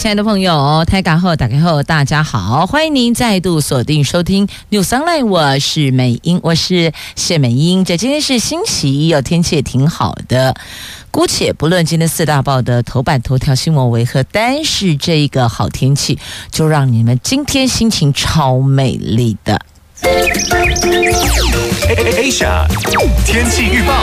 亲爱的朋友，泰港后打开后，大家好，欢迎您再度锁定收听 News Online，我是美英，我是谢美英。这今天是星期一，有天气也挺好的。姑且不论今天四大报的头版头条新闻为何，但是这一个好天气，就让你们今天心情超美丽的。Asia 天气预报。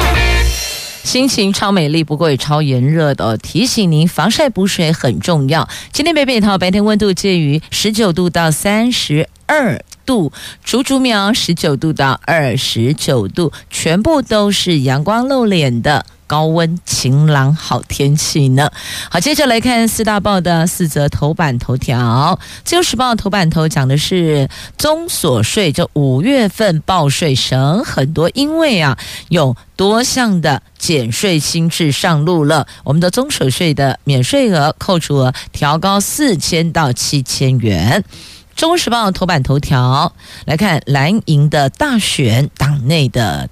心情超美丽，不过也超炎热的哦。提醒您，防晒补水很重要。今天北北桃白天温度介于十九度到三十二度，竹竹苗十九度到二十九度，全部都是阳光露脸的。高温晴朗好天气呢。好，接着来看四大报的四则头版头条。自由时报头版头讲的是综所税，这五月份报税省很多，因为啊有多项的减税新制上路了。我们的综所税的免税额、扣除额调高四千到七千元。中时报头版头条来看蓝营的大选，党内的。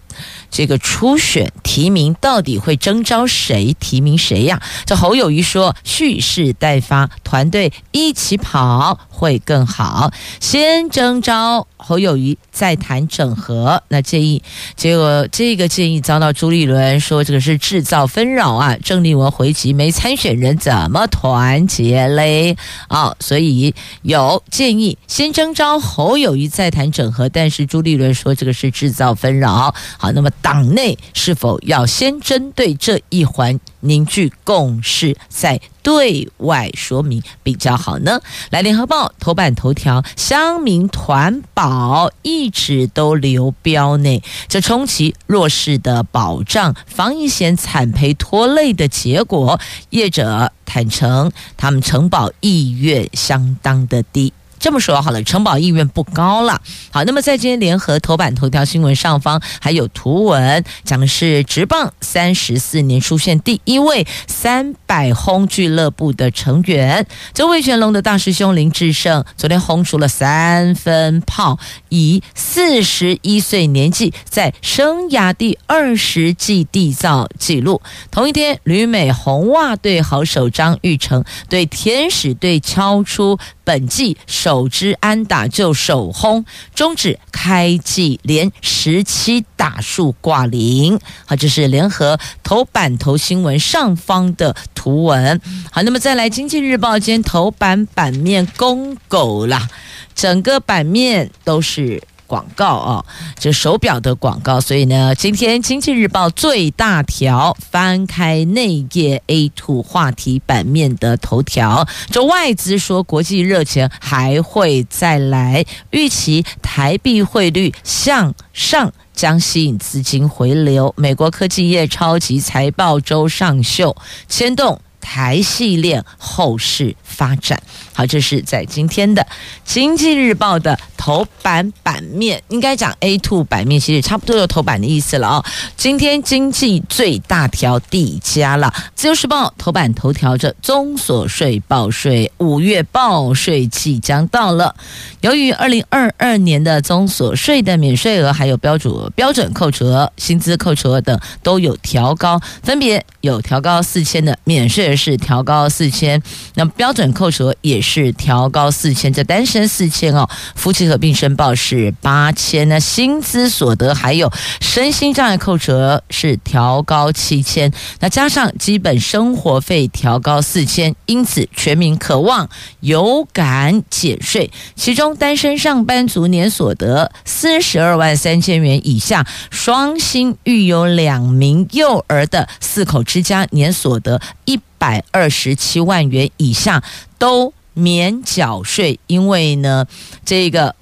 这个初选提名到底会征召谁提名谁呀？这侯友谊说蓄势待发，团队一起跑会更好。先征召侯友谊，再谈整合。那建议，结果这个建议遭到朱立伦说这个是制造纷扰啊。郑丽文回击没参选人怎么团结嘞？哦，所以有建议先征召侯友谊，再谈整合。但是朱立伦说这个是制造纷扰。好，那么。党内是否要先针对这一环凝聚共识，再对外说明比较好呢？来，联合报头版头条：乡民团保一直都流标内，这冲击弱势的保障，防疫险惨赔拖累的结果，业者坦承他们承保意愿相当的低。这么说好了，承保意愿不高了。好，那么在今天联合头版头条新闻上方还有图文，讲的是职棒三十四年出现第一位三百轰俱乐部的成员，这味全龙的大师兄林志胜昨天轰出了三分炮，以四十一岁年纪在生涯第二十季缔造纪录。同一天，旅美红袜队好手张玉成对天使队敲出本季首支安打就首轰，终止开季连十七打数挂零。好，这是联合头版头新闻上方的图文。好，那么再来，经济日报间头版版面公狗啦，整个版面都是。广告啊，这手表的广告，所以呢，今天《经济日报》最大条翻开内页 a to 话题版面的头条，这外资说国际热钱还会再来，预期台币汇率向上将吸引资金回流。美国科技业超级财报周上秀，牵动台系列后市发展。好，这是在今天的《经济日报》的头版版面，应该讲 A two 版面，其实差不多有头版的意思了哦。今天经济最大条递加了，《自由时报》头版头条着综所税报税，五月报税即将到了。由于二零二二年的综所税的免税额还有标准标准扣除额、薪资扣除额等都有调高，分别有调高四千的免税是调高四千，那标准扣除也是。调高四千，这单身四千哦，夫妻合并申报是八千，那薪资所得还有身心障碍扣除是调高七千，那加上基本生活费调高四千，因此全民可望有感减税。其中单身上班族年所得四十二万三千元以下，双薪育有两名幼儿的四口之家年所得一百二十七万元以下都。免缴税，因为呢，这个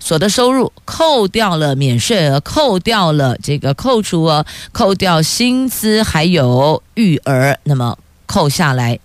所得收入扣掉了免税额，扣掉了这个扣除额，扣掉薪资还有育儿，那么扣下来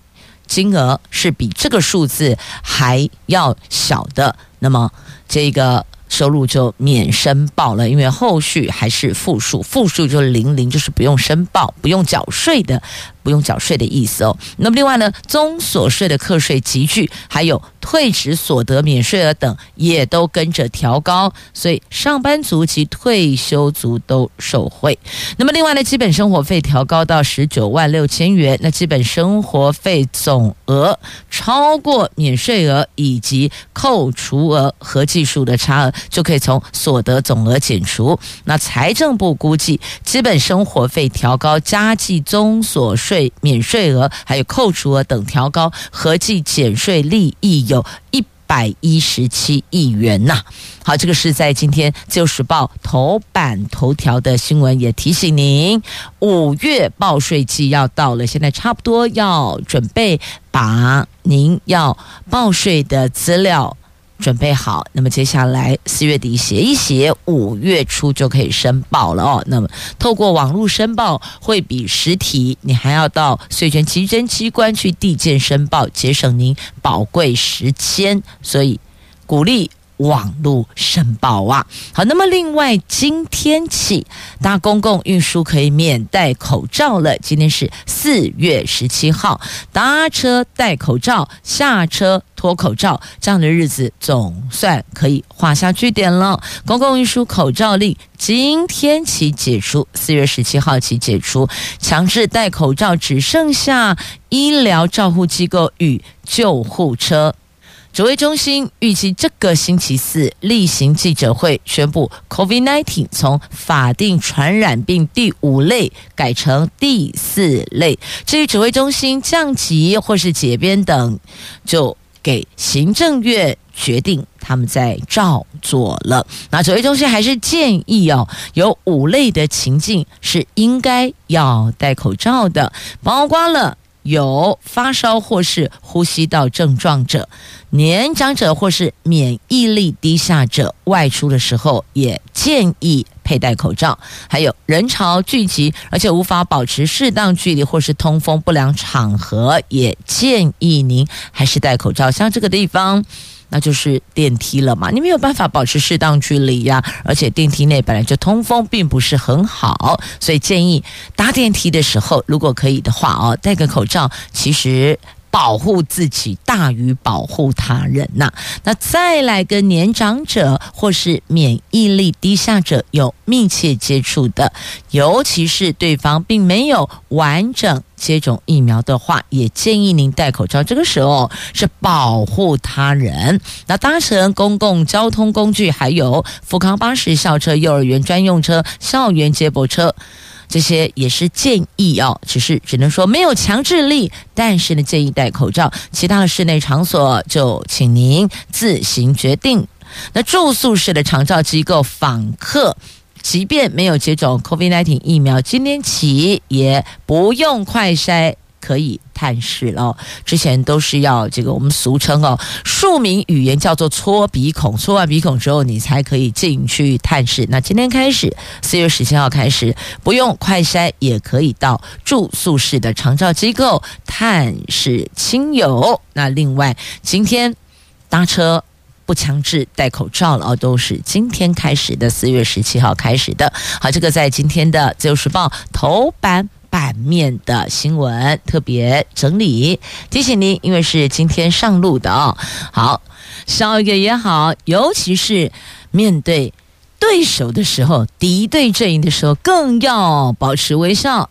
金额是比这个数字还要小的。那么这个收入就免申报了，因为后续还是负数，负数就是零零，就是不用申报、不用缴税的。不用缴税的意思哦。那么另外呢，综所税的课税集距，还有退职所得免税额等，也都跟着调高，所以上班族及退休族都受惠。那么另外呢，基本生活费调高到十九万六千元，那基本生活费总额超过免税额以及扣除额合计数的差额，就可以从所得总额减除。那财政部估计，基本生活费调高加计综所税。税免税额还有扣除额等调高，合计减税利益有一百一十七亿元呐。好，这个是在今天《自由时报》头版头条的新闻，也提醒您，五月报税季要到了，现在差不多要准备把您要报税的资料。准备好，那么接下来四月底写一写，五月初就可以申报了哦。那么透过网络申报会比实体，你还要到税权稽征机关去递件申报，节省您宝贵时间，所以鼓励。网络申报啊，好，那么另外今天起搭公共运输可以免戴口罩了。今天是四月十七号，搭车戴口罩，下车脱口罩，这样的日子总算可以画下句点了。公共运输口罩令今天起解除，四月十七号起解除，强制戴口罩只剩下医疗照护机构与救护车。指挥中心预计这个星期四例行记者会宣布，COVID-19 从法定传染病第五类改成第四类。至于指挥中心降级或是解编等，就给行政院决定，他们在照做了。那指挥中心还是建议哦，有五类的情境是应该要戴口罩的，包括了。有发烧或是呼吸道症状者、年长者或是免疫力低下者，外出的时候也建议佩戴口罩。还有人潮聚集而且无法保持适当距离或是通风不良场合，也建议您还是戴口罩。像这个地方。那就是电梯了嘛，你没有办法保持适当距离呀，而且电梯内本来就通风并不是很好，所以建议搭电梯的时候，如果可以的话哦，戴个口罩，其实。保护自己大于保护他人呐、那再来跟年长者或是免疫力低下者有密切接触的，尤其是对方并没有完整接种疫苗的话，也建议您戴口罩。这个时候是保护他人。那搭乘公共交通工具，还有福康巴士、校车、幼儿园专用车、校园接驳车。这些也是建议哦，只是只能说没有强制力，但是呢，建议戴口罩。其他的室内场所就请您自行决定。那住宿式的长照机构访客，即便没有接种 COVID-19 疫苗，今天起也不用快筛。可以探视了，之前都是要这个我们俗称哦，庶民语言叫做搓鼻孔，搓完鼻孔之后你才可以进去探视。那今天开始，四月十七号开始，不用快筛也可以到住宿式的长照机构探视亲友。那另外，今天搭车不强制戴口罩了哦，都是今天开始的，四月十七号开始的。好，这个在今天的《自由时报》头版。版面的新闻特别整理，提醒您，因为是今天上路的哦。好，笑一个也好，尤其是面对对手的时候，敌对阵营的时候，更要保持微笑。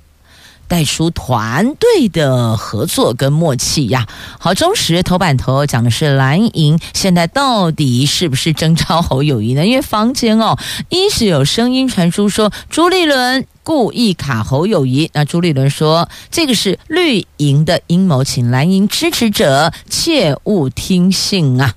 带出团队的合作跟默契呀！好，中时头版头讲的是蓝营现在到底是不是征召侯友谊呢？因为房间哦，一是有声音传出说朱立伦故意卡侯友谊。那朱立伦说这个是绿营的阴谋，请蓝营支持者切勿听信啊！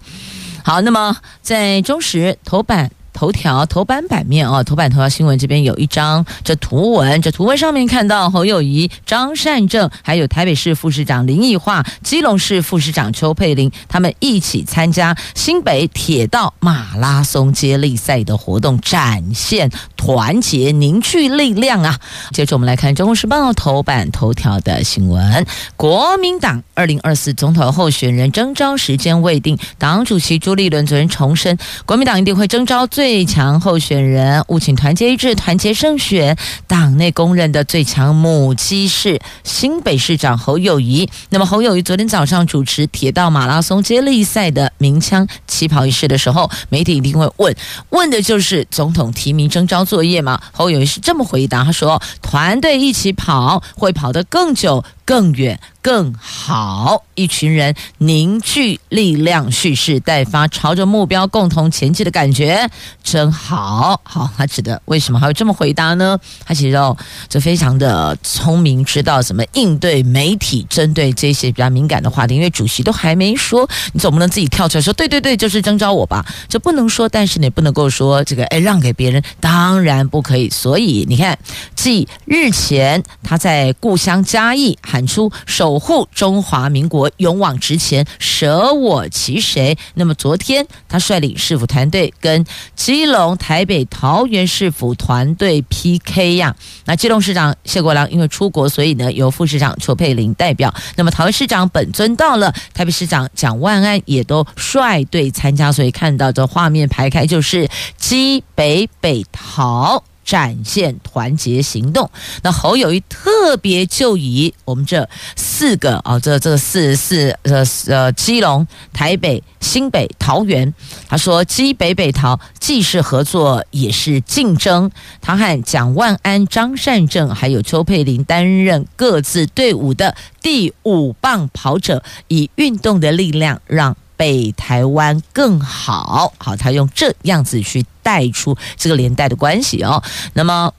好，那么在中时头版。头条头版版面啊，头版头条新闻这边有一张这图文，这图文上面看到侯友宜、张善政，还有台北市副市长林奕华、基隆市副市长邱佩玲，他们一起参加新北铁道马拉松接力赛的活动，展现团结凝聚力量啊！接着我们来看《中国时报》头版头条的新闻：国民党二零二四总统候选人征召时间未定，党主席朱立伦昨天重申，国民党一定会征召最最强候选人，务请团结一致，团结胜选。党内公认的最强母鸡是新北市长侯友谊。那么侯友谊昨天早上主持铁道马拉松接力赛的鸣枪起跑仪式的时候，媒体一定会问，问的就是总统提名征召作业吗？侯友谊是这么回答，他说：“团队一起跑，会跑得更久。”更远更好，一群人凝聚力量，蓄势待发，朝着目标共同前进的感觉真好。好，他指的为什么还会这么回答呢？他其实哦，就非常的聪明，知道怎么应对媒体针对这些比较敏感的话题。因为主席都还没说，你总不能自己跳出来说，对对对，就是征召我吧？这不能说，但是你不能够说这个哎让给别人，当然不可以。所以你看，继日前他在故乡嘉义还 喊出守护中华民国，勇往直前，舍我其谁？那么昨天他率领市府团队跟基隆、台北、桃园市府团队 PK 呀。那基隆市长谢国良因为出国，所以呢由副市长邱佩玲代表。那么桃园市长本尊到了，台北市长蒋万安也都率队参加，所以看到这画面排开就是基北北桃。展现团结行动。那侯友谊特别就以我们这四个啊、哦，这这四四呃呃基隆、台北、新北、桃园，他说基北北桃既是合作也是竞争。他和蒋万安、张善政还有邱佩玲担任各自队伍的第五棒跑者，以运动的力量让。北台湾更好，好，他用这样子去带出这个连带的关系哦。那么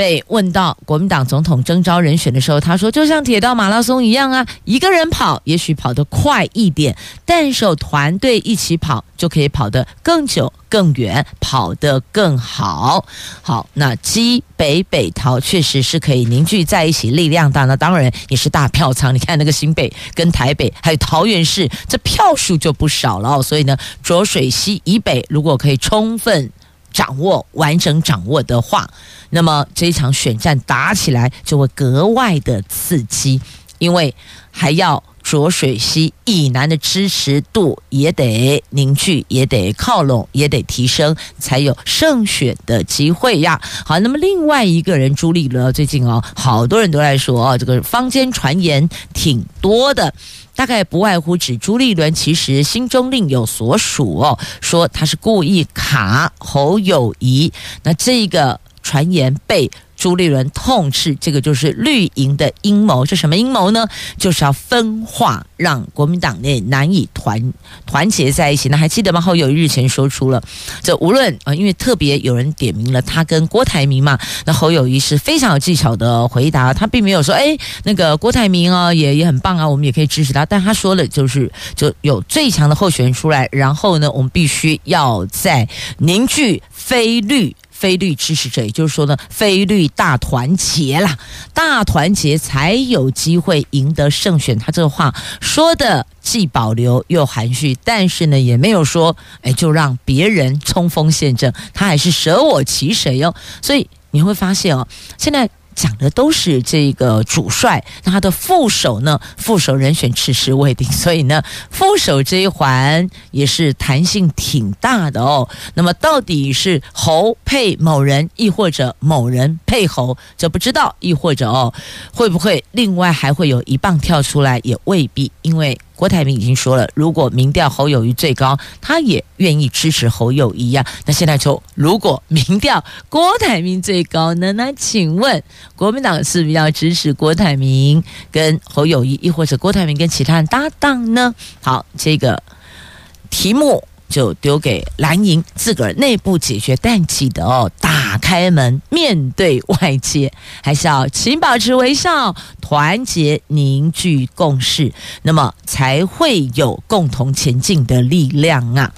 被问到国民党总统征召人选的时候，他说：“就像铁道马拉松一样啊，一个人跑也许跑得快一点，但是有团队一起跑就可以跑得更久。”更远，跑得更好。好，那基北北桃确实是可以凝聚在一起，力量大。那当然也是大票仓。你看那个新北跟台北，还有桃园市，这票数就不少了哦。所以呢，浊水溪以北如果可以充分掌握、完整掌握的话，那么这一场选战打起来就会格外的刺激，因为还要。浊水溪以南的支持度也得凝聚，也得靠拢，也得提升，才有胜选的机会呀。好，那么另外一个人朱立伦，最近哦，好多人都在说哦，这个坊间传言挺多的，大概不外乎指朱立伦其实心中另有所属哦，说他是故意卡侯友谊，那这个传言被。朱立伦痛斥这个就是绿营的阴谋，这什么阴谋呢？就是要分化，让国民党内难以团团结在一起。那还记得吗？侯友宜日前说出了，这无论啊，因为特别有人点名了他跟郭台铭嘛，那侯友谊是非常有技巧的回答，他并没有说，哎，那个郭台铭啊也也很棒啊，我们也可以支持他。但他说了，就是就有最强的候选人出来，然后呢，我们必须要在凝聚非绿。菲律支持者，也就是说呢，菲律大团结啦，大团结才有机会赢得胜选。他这个话说的既保留又含蓄，但是呢，也没有说，哎，就让别人冲锋陷阵，他还是舍我其谁哟。所以你会发现哦，现在。讲的都是这个主帅，那他的副手呢？副手人选迟迟未定，所以呢，副手这一环也是弹性挺大的哦。那么到底是侯配某人，亦或者某人配侯，这不知道，亦或者哦，会不会另外还会有一棒跳出来，也未必，因为。郭台铭已经说了，如果民调侯友谊最高，他也愿意支持侯友谊呀。那现在就，如果民调郭台铭最高呢？那请问国民党是不是要支持郭台铭跟侯友谊，亦或者郭台铭跟其他人搭档呢？好，这个题目。就丢给蓝营自个儿内部解决，但记得哦，打开门面对外界，还是要请保持微笑，团结凝聚共识，那么才会有共同前进的力量啊。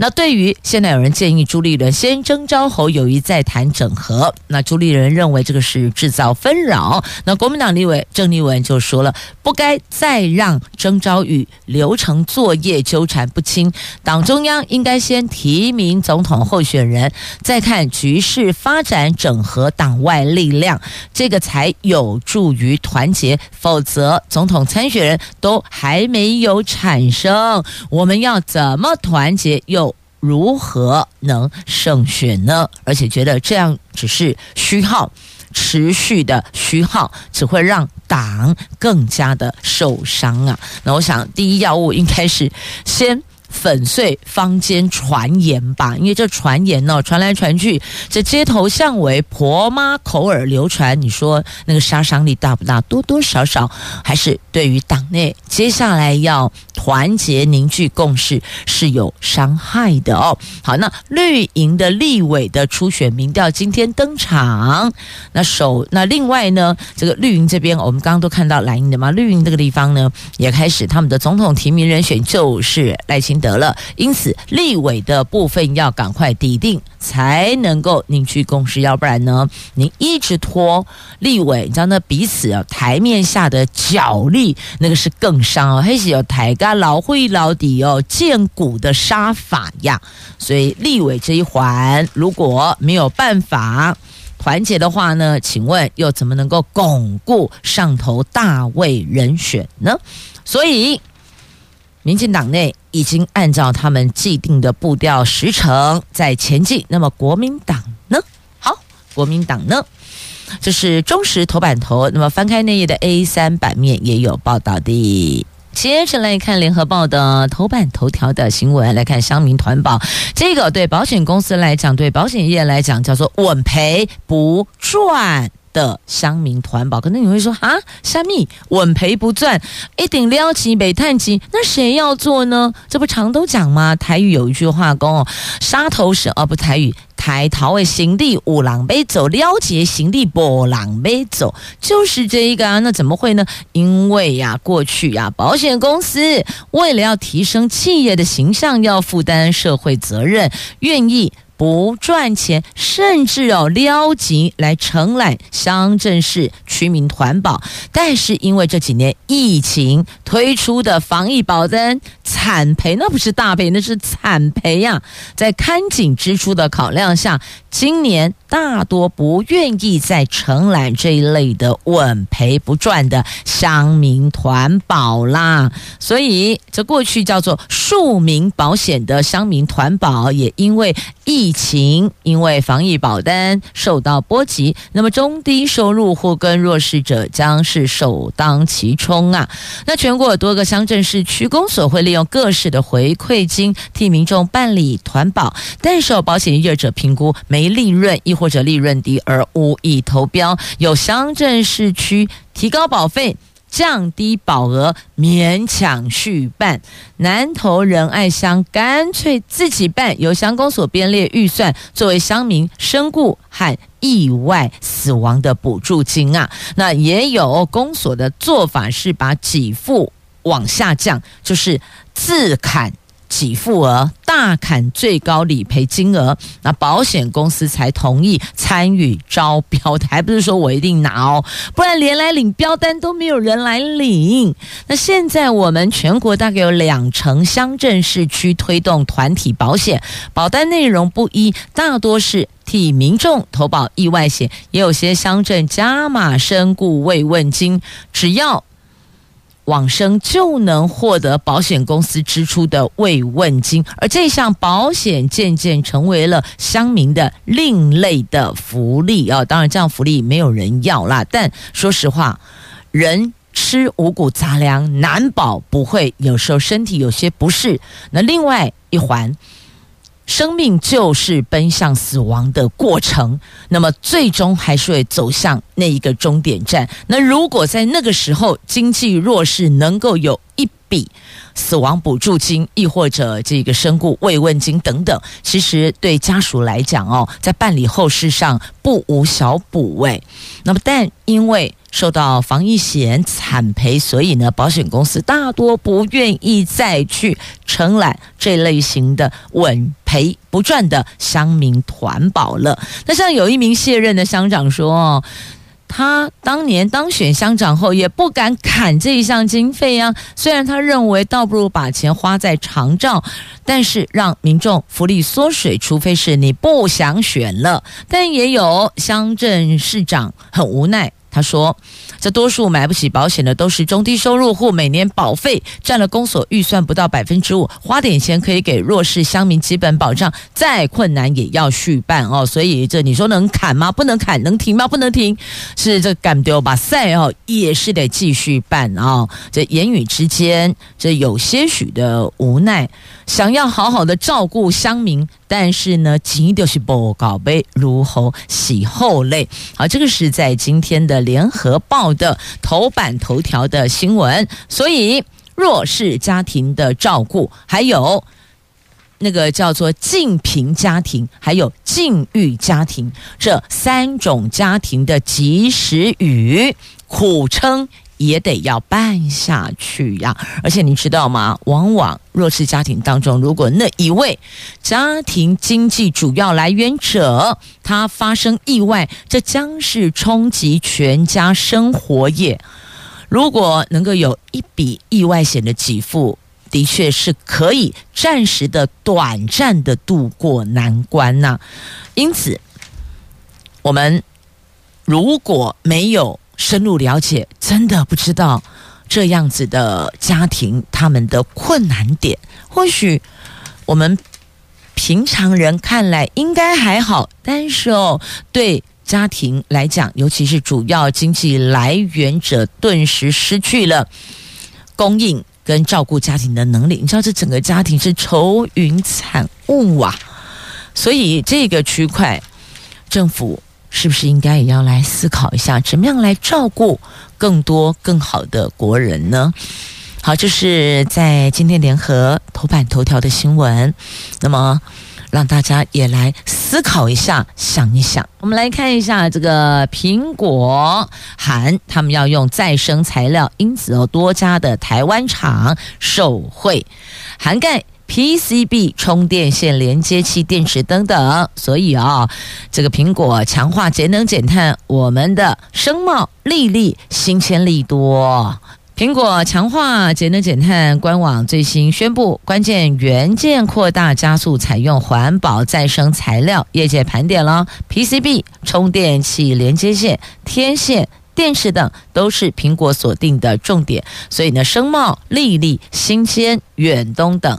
那对于现在有人建议朱立伦先征召侯友谊再谈整合，那朱立伦认为这个是制造纷扰。那国民党立委郑丽文就说了，不该再让征召与流程作业纠缠不清，党中央应该先提名总统候选人，再看局势发展，整合党外力量，这个才有助于团结。否则，总统参选人都还没有产生，我们要怎么团结？又如何能胜选呢？而且觉得这样只是虚耗，持续的虚耗只会让党更加的受伤啊！那我想，第一要务应该是先。粉碎坊间传言吧，因为这传言呢、哦、传来传去，这街头巷尾婆妈口耳流传，你说那个杀伤力大不大？多多少少还是对于党内接下来要团结凝聚共识是有伤害的哦。好，那绿营的立委的初选民调今天登场，那首那另外呢，这个绿营这边我们刚刚都看到蓝营的嘛，绿营这个地方呢也开始他们的总统提名人选就是赖清得了，因此立委的部分要赶快抵定，才能够凝聚共识，要不然呢，您一直拖立委，你知道那彼此啊台面下的角力，那个是更伤哦，还是有台干老会老底哦，见骨的杀法呀。所以立委这一环如果没有办法团结的话呢，请问又怎么能够巩固上头大位人选呢？所以。民进党内已经按照他们既定的步调时程在前进，那么国民党呢？好，国民党呢？这是中时头版头，那么翻开内页的 A 三版面也有报道的。接着来看联合报的头版头条的新闻，来看乡民团保，这个对保险公司来讲，对保险业来讲叫做稳赔不赚。的乡民团保，可能你会说啊，虾米稳赔不赚，一定撩起北探级，那谁要做呢？这不常都讲吗？台语有一句话讲哦，杀头是而不台语，抬头的行李五郎背走，撩起行李波浪背走，就是这一个啊。那怎么会呢？因为呀，过去呀，保险公司为了要提升企业的形象，要负担社会责任，愿意。不赚钱，甚至哦撩级来承揽乡镇市居民团保，但是因为这几年疫情推出的防疫保单惨赔，那不是大赔，那是惨赔呀！在看紧支出的考量下，今年大多不愿意再承揽这一类的稳赔不赚的乡民团保啦。所以这过去叫做庶民保险的乡民团保，也因为疫情因为防疫保单受到波及，那么中低收入户跟弱势者将是首当其冲啊！那全国多个乡镇市区公所会利用各式的回馈金替民众办理团保，但受保险业者评估没利润，亦或者利润低而无意投标，有乡镇市区提高保费。降低保额，勉强续办；南投仁爱乡干脆自己办，由乡公所编列预算作为乡民身故和意外死亡的补助金啊。那也有公所的做法是把给付往下降，就是自砍。给付额大砍最高理赔金额，那保险公司才同意参与招标的，还不是说我一定拿哦，不然连来领标单都没有人来领。那现在我们全国大概有两成乡镇市区推动团体保险，保单内容不一，大多是替民众投保意外险，也有些乡镇加码身故慰问金，只要。往生就能获得保险公司支出的慰问金，而这项保险渐渐成为了乡民的另类的福利啊！当然，这样福利没有人要啦。但说实话，人吃五谷杂粮，难保不会有时候身体有些不适。那另外一环。生命就是奔向死亡的过程，那么最终还是会走向那一个终点站。那如果在那个时候经济弱势能够有一笔死亡补助金，亦或者这个身故慰问金等等，其实对家属来讲哦，在办理后事上不无小补位。那么，但因为受到防疫险惨赔，所以呢，保险公司大多不愿意再去承揽这类型的稳赔不赚的乡民团保了。那像有一名卸任的乡长说。他当年当选乡长后，也不敢砍这一项经费啊。虽然他认为倒不如把钱花在长照，但是让民众福利缩水，除非是你不想选了。但也有乡镇市长很无奈。他说：“这多数买不起保险的都是中低收入户，每年保费占了公所预算不到百分之五，花点钱可以给弱势乡民基本保障，再困难也要续办哦。所以这你说能砍吗？不能砍，能停吗？不能停。是这干丢吧赛哦，也是得继续办啊、哦。这言语之间，这有些许的无奈。”想要好好的照顾乡民，但是呢，钱就是不搞呗，如何洗后泪？好，这个是在今天的联合报的头版头条的新闻。所以，弱势家庭的照顾，还有那个叫做近贫家庭，还有境遇家庭，这三种家庭的及时雨苦撑。也得要办下去呀！而且你知道吗？往往弱势家庭当中，如果那一位家庭经济主要来源者他发生意外，这将是冲击全家生活业。如果能够有一笔意外险的给付，的确是可以暂时的、短暂的度过难关呐。因此，我们如果没有深入了解，真的不知道这样子的家庭他们的困难点。或许我们平常人看来应该还好，但是哦，对家庭来讲，尤其是主要经济来源者，顿时失去了供应跟照顾家庭的能力。你知道，这整个家庭是愁云惨雾啊！所以这个区块政府。是不是应该也要来思考一下，怎么样来照顾更多更好的国人呢？好，这是在今天联合头版头条的新闻，那么让大家也来思考一下，想一想。我们来看一下这个苹果喊他们要用再生材料，因此有多家的台湾厂受惠，涵盖。PCB 充电线连接器、电池等等，所以啊，这个苹果强化节能减碳，我们的声茂、力立、新鲜利多。苹果强化节能减碳官网最新宣布，关键元件扩大加速采用环保再生材料，业界盘点了 PCB 充电器连接线、天线。电池等都是苹果锁定的重点，所以呢，声茂、力立、新鲜、远东等，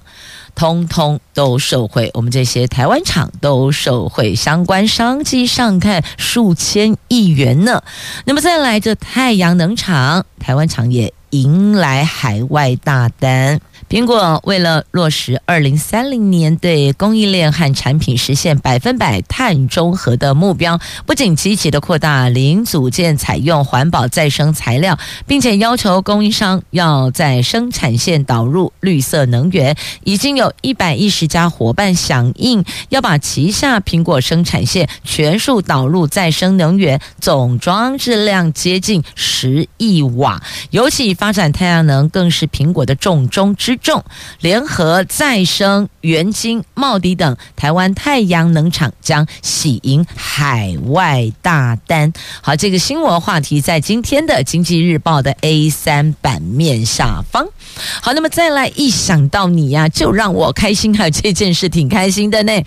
通通都受惠。我们这些台湾厂都受惠，相关商机上看数千亿元呢。那么再来这太阳能厂，台湾厂也迎来海外大单。苹果为了落实二零三零年对供应链和产品实现百分百碳中和的目标，不仅积极的扩大零组件采用环保再生材料，并且要求供应商要在生产线导入绿色能源。已经有一百一十家伙伴响应，要把旗下苹果生产线全数导入再生能源，总装置量接近十亿瓦。尤其发展太阳能，更是苹果的重中之重。联合再生、元晶、茂迪等台湾太阳能厂将喜迎海外大单。好，这个新闻话题在今天的《经济日报》的 A 三版面下方。好，那么再来一想到你呀、就让我开心。还有这件事挺开心的呢，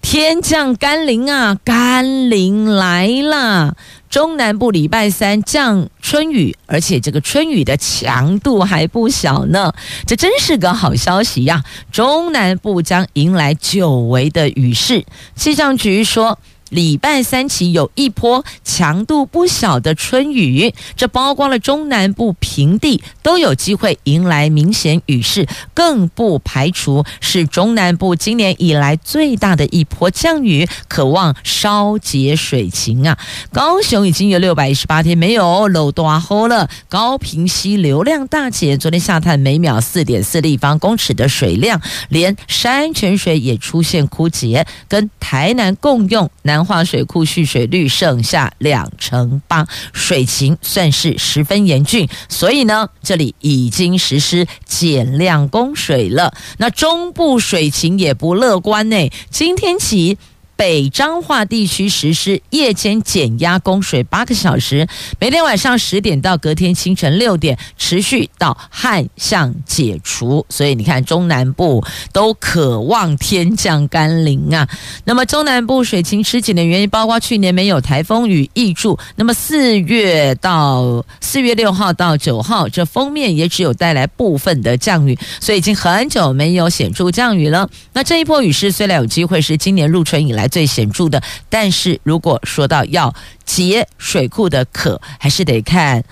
天降甘霖啊，甘霖来了。中南部礼拜三降春雨，而且这个春雨的强度还不小呢，这真是个好消息呀！中南部将迎来久违的雨势。气象局说，礼拜三起有一波强度不小的春雨，这包括了中南部平地都有机会迎来明显雨势，更不排除是中南部今年以来最大的一波降雨，可望稍解水情啊。高雄已经有六百一十八天没有漏大雨了，高屏溪流量大减，昨天下探每秒四点四立方公尺的水量，连山泉水也出现枯竭，跟台南共用南。南化水库蓄水率剩下两成八，水情算是十分严峻，所以呢，这里已经实施减量供水了。那中部水情也不乐观呢，今天起。北彰化地区实施夜间减压供水八个小时，每天晚上十点到隔天清晨六点，持续到旱象解除。所以你看，中南部都渴望天降甘霖啊。那么中南部水情吃紧的原因，包括去年没有台风雨挹注，那么四月到四月六号到九号，这锋面也只有带来部分的降雨，所以已经很久没有显著降雨了。那这一波雨势虽然有机会是今年入春以来。最显著的，但是如果说到要解水库的渴，还是得看。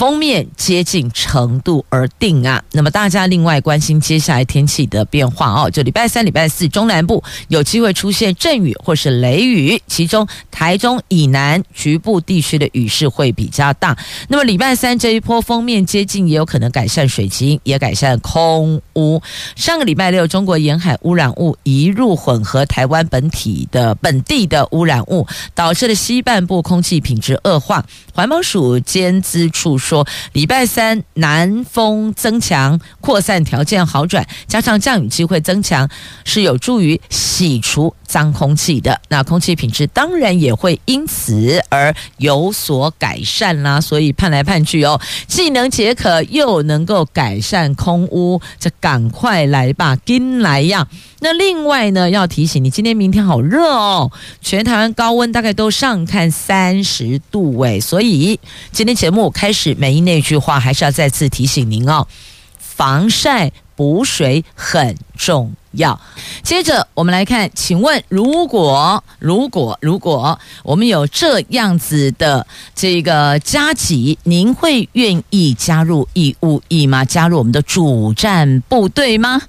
封面接近程度而定啊。那么大家另外关心接下来天气的变化哦。就礼拜三、礼拜四，中南部有机会出现阵雨或是雷雨，其中台中以南局部地区的雨势会比较大。那么礼拜三这一波封面接近，也有可能改善水情，也改善空污。上个礼拜六，中国沿海污染物移入混合台湾本体的本地的污染物，导致了西半部空气品质恶化。环保署监资处说，礼拜三南风增强，扩散条件好转，加上降雨机会增强，是有助于洗除脏空气的。那空气品质当然也会因此而有所改善啦。所以盼来盼去哦，既能解渴，又能够改善空污，这赶快来吧，跟来呀！那另外呢，要提醒你，今天、明天好热哦，全台湾高温大概都上看三十度诶，所以今天节目开始，每一那句话还是要再次提醒您哦，防晒补水很重要。接着我们来看，请问如果如果如果我们有这样子的这个加急，您会愿意加入义务役吗？加入我们的主战部队吗？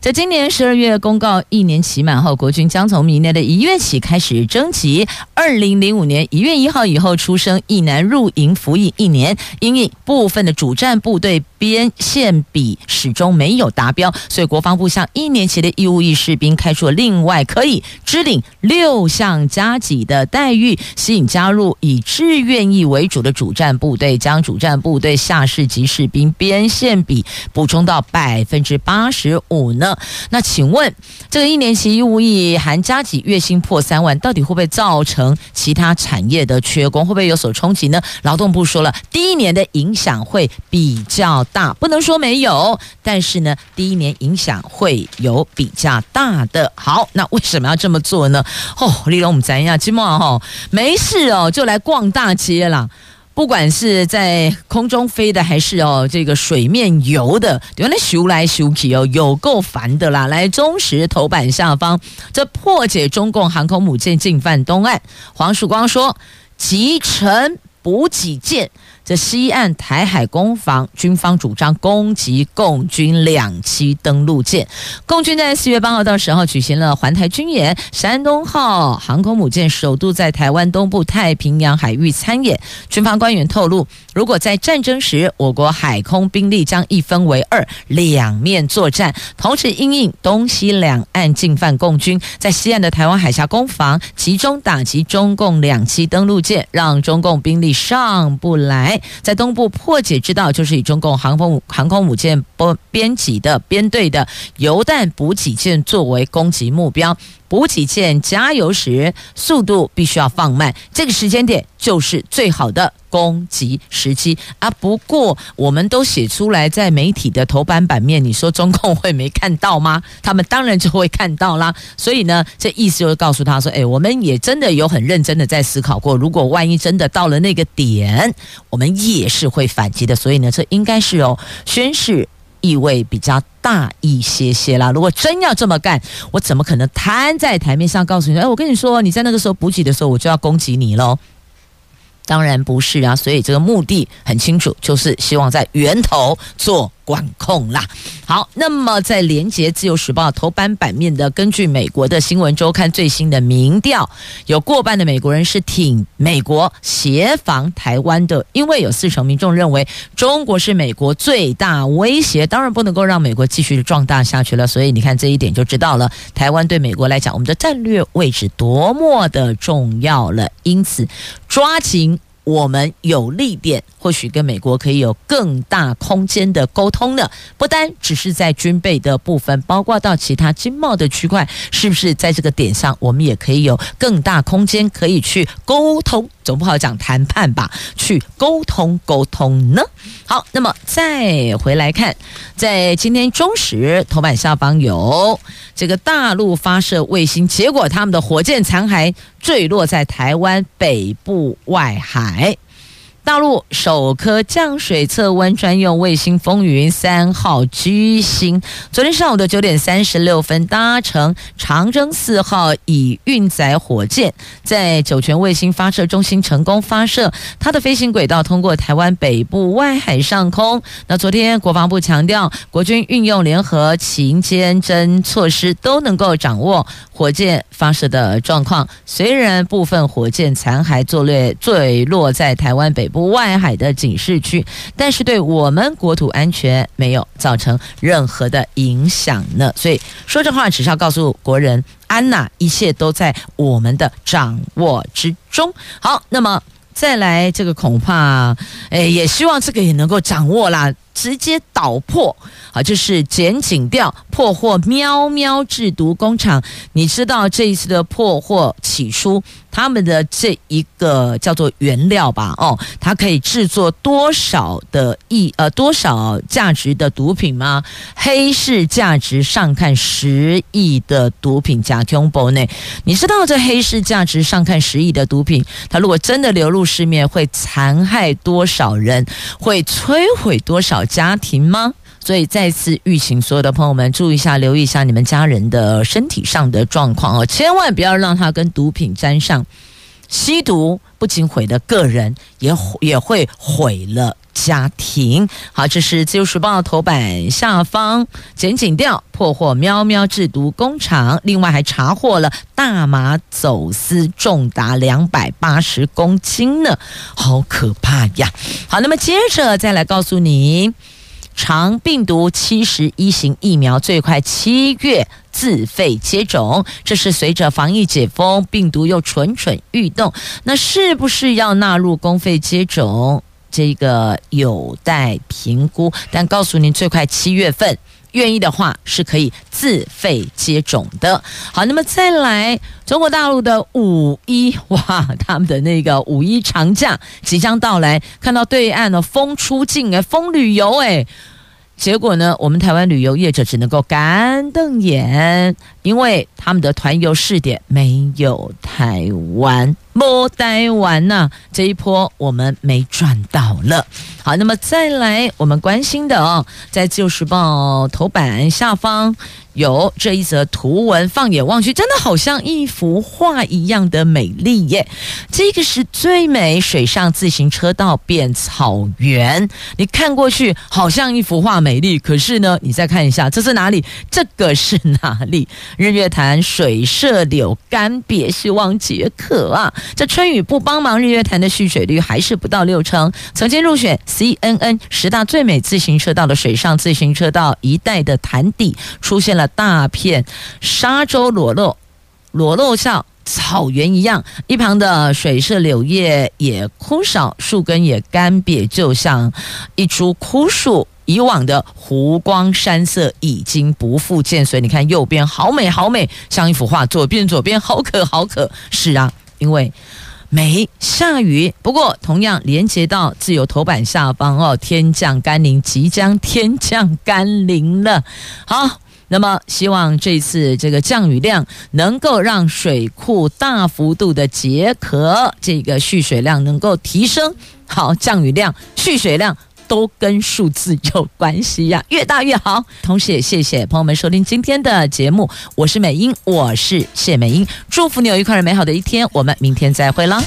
在今年十二月公告，一年期满后，国军将从明年的一月起开始征集二零零五年一月一号以后出生役男入营服役一年，因应部分的主战部队编线比始终没有达标，所以国防部向一年级的义务役士兵开出了另外可以支领六项加给的待遇，吸引加入以志愿役为主的主战部队，将主战部队下士级士兵编线比补充到百分之八十五呢？那请问，这个一年期义务役含加给月薪破三万，到底会不会造成其他产业的缺工？会不会有所冲击呢？劳动部说了，第一年的影响会比较大，不能说没有，但是呢，第一年影响会有比较大的。好，那为什么要这么做呢？哦，立龙，我们咱呀，今晚哈没事哦，就来逛大街啦。不管是在空中飞的，还是哦这个水面游的，原来修来修去哦，有够烦的啦！来，中时头版下方，这破解中共航空母舰进犯东岸，黄曙光说，集成补给舰。这西岸台海攻防，军方主张攻击共军两栖登陆舰。共军在四月八号到十号举行了环台军演，山东号航空母舰首度在台湾东部太平洋海域参演。军方官员透露，如果在战争时，我国海空兵力将一分为二，两面作战，同时因应东西两岸进犯共军，在西岸的台湾海峡攻防，集中打击中共两栖登陆舰，让中共兵力上不来。在东部破解之道，就是以中共航空航空母舰编编辑的编队的油弹补给舰作为攻击目标。补给舰加油时速度必须要放慢，这个时间点就是最好的攻击时机啊！不过我们都写出来在媒体的头版版面，你说中共会没看到吗？他们当然就会看到啦。所以呢，这意思就是告诉他说：“哎，我们也真的有很认真的在思考过，如果万一真的到了那个点，我们也是会反击的。”所以呢，这应该是哦宣誓。意味比较大一些些啦。如果真要这么干，我怎么可能摊在台面上告诉你？哎，我跟你说，你在那个时候补给的时候，我就要攻击你喽。当然不是啊，所以这个目的很清楚，就是希望在源头做管控啦。好，那么在连结《自由时报》头版版面的，根据美国的新闻周刊最新的民调，有过半的美国人是挺美国协防台湾的，因为有四成民众认为中国是美国最大威胁，当然不能够让美国继续壮大下去了。所以你看这一点就知道了，台湾对美国来讲，我们的战略位置多么的重要了。因此，抓紧。我们有利点，或许跟美国可以有更大空间的沟通呢。不单只是在军备的部分，包括到其他经贸的区块，是不是在这个点上，我们也可以有更大空间可以去沟通？总不好讲谈判吧，去沟通沟通呢。好，那么再回来看，在今天中时头版下方有这个大陆发射卫星，结果他们的火箭残骸坠落在台湾北部外海。大陆首颗降水测温专用卫星“风云三号”居星，昨天上午的九点三十六分搭乘长征四号乙运载火箭，在酒泉卫星发射中心成功发射，它的飞行轨道通过台湾北部外海上空。那昨天国防部强调，国军运用联合勤监侦措施，都能够掌握火箭发射的状况。虽然部分火箭残骸坠落坠落在台湾北。不外海的警示区，但是对我们国土安全没有造成任何的影响呢。所以说这话只是要告诉国人，安娜，一切都在我们的掌握之中。好，那么再来这个恐怕，哎，也希望这个也能够掌握啦。直接捣破啊！就是检警调破获喵喵制毒工厂。你知道这一次的破获，起初他们的这一个叫做原料吧？哦，它可以制作多少的亿呃多少价值的毒品吗？黑市价值上看十亿的毒品假空包内，你知道这黑市价值上看十亿的毒品，它如果真的流入市面，会残害多少人？会摧毁多少？家庭吗？所以再次预请所有的朋友们注意一下，留意一下你们家人的身体上的状况哦，千万不要让他跟毒品沾上。吸毒不仅毁了个人，也也会毁了家庭。好，这是自由时报头版下方，剪警调破获喵喵制毒工厂，另外还查获了大麻走私重达两百八十公斤呢，好可怕呀！好，那么接着再来告诉你。肠病毒七十一型疫苗最快七月自费接种，这是随着防疫解封，病毒又蠢蠢欲动，那是不是要纳入公费接种？这个有待评估。但告诉您，最快七月份，愿意的话是可以自费接种的。好，那么再来，中国大陆的五一哇，他们的那个五一长假即将到来，看到对岸的风出境哎，风旅游哎。结果呢，我们台湾旅游业者只能够干瞪眼，因为他们的团游试点没有台湾，没台湾呐，这一波我们没赚到了。好，那么再来我们关心的哦，在《自由时报》头版下方。有这一则图文，放眼望去，真的好像一幅画一样的美丽耶！这个是最美水上自行车道变草原，你看过去好像一幅画美丽，可是呢，你再看一下，这是哪里？这个是哪里？日月潭水社柳干瘪，希望解渴啊！这春雨不帮忙，日月潭的蓄水率还是不到六成。曾经入选 CNN 十大最美自行车道的水上自行车道一带的潭底出现了。大片沙洲裸露，裸露像草原一样，一旁的水色柳叶也枯少，树根也干瘪，就像一株枯树。以往的湖光山色已经不复见，所以你看右边好美好美，像一幅画；左边左边好渴好渴。是啊，因为没下雨。不过同样连接到自由头版下方哦，天降甘霖，即将天降甘霖了。好。那么，希望这次这个降雨量能够让水库大幅度的结壳，这个蓄水量能够提升。好，降雨量、蓄水量都跟数字有关系呀、越大越好。同时也谢谢朋友们收听今天的节目，我是美英，我是谢美英，祝福你有愉快而美好的一天，我们明天再会了。